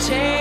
Protect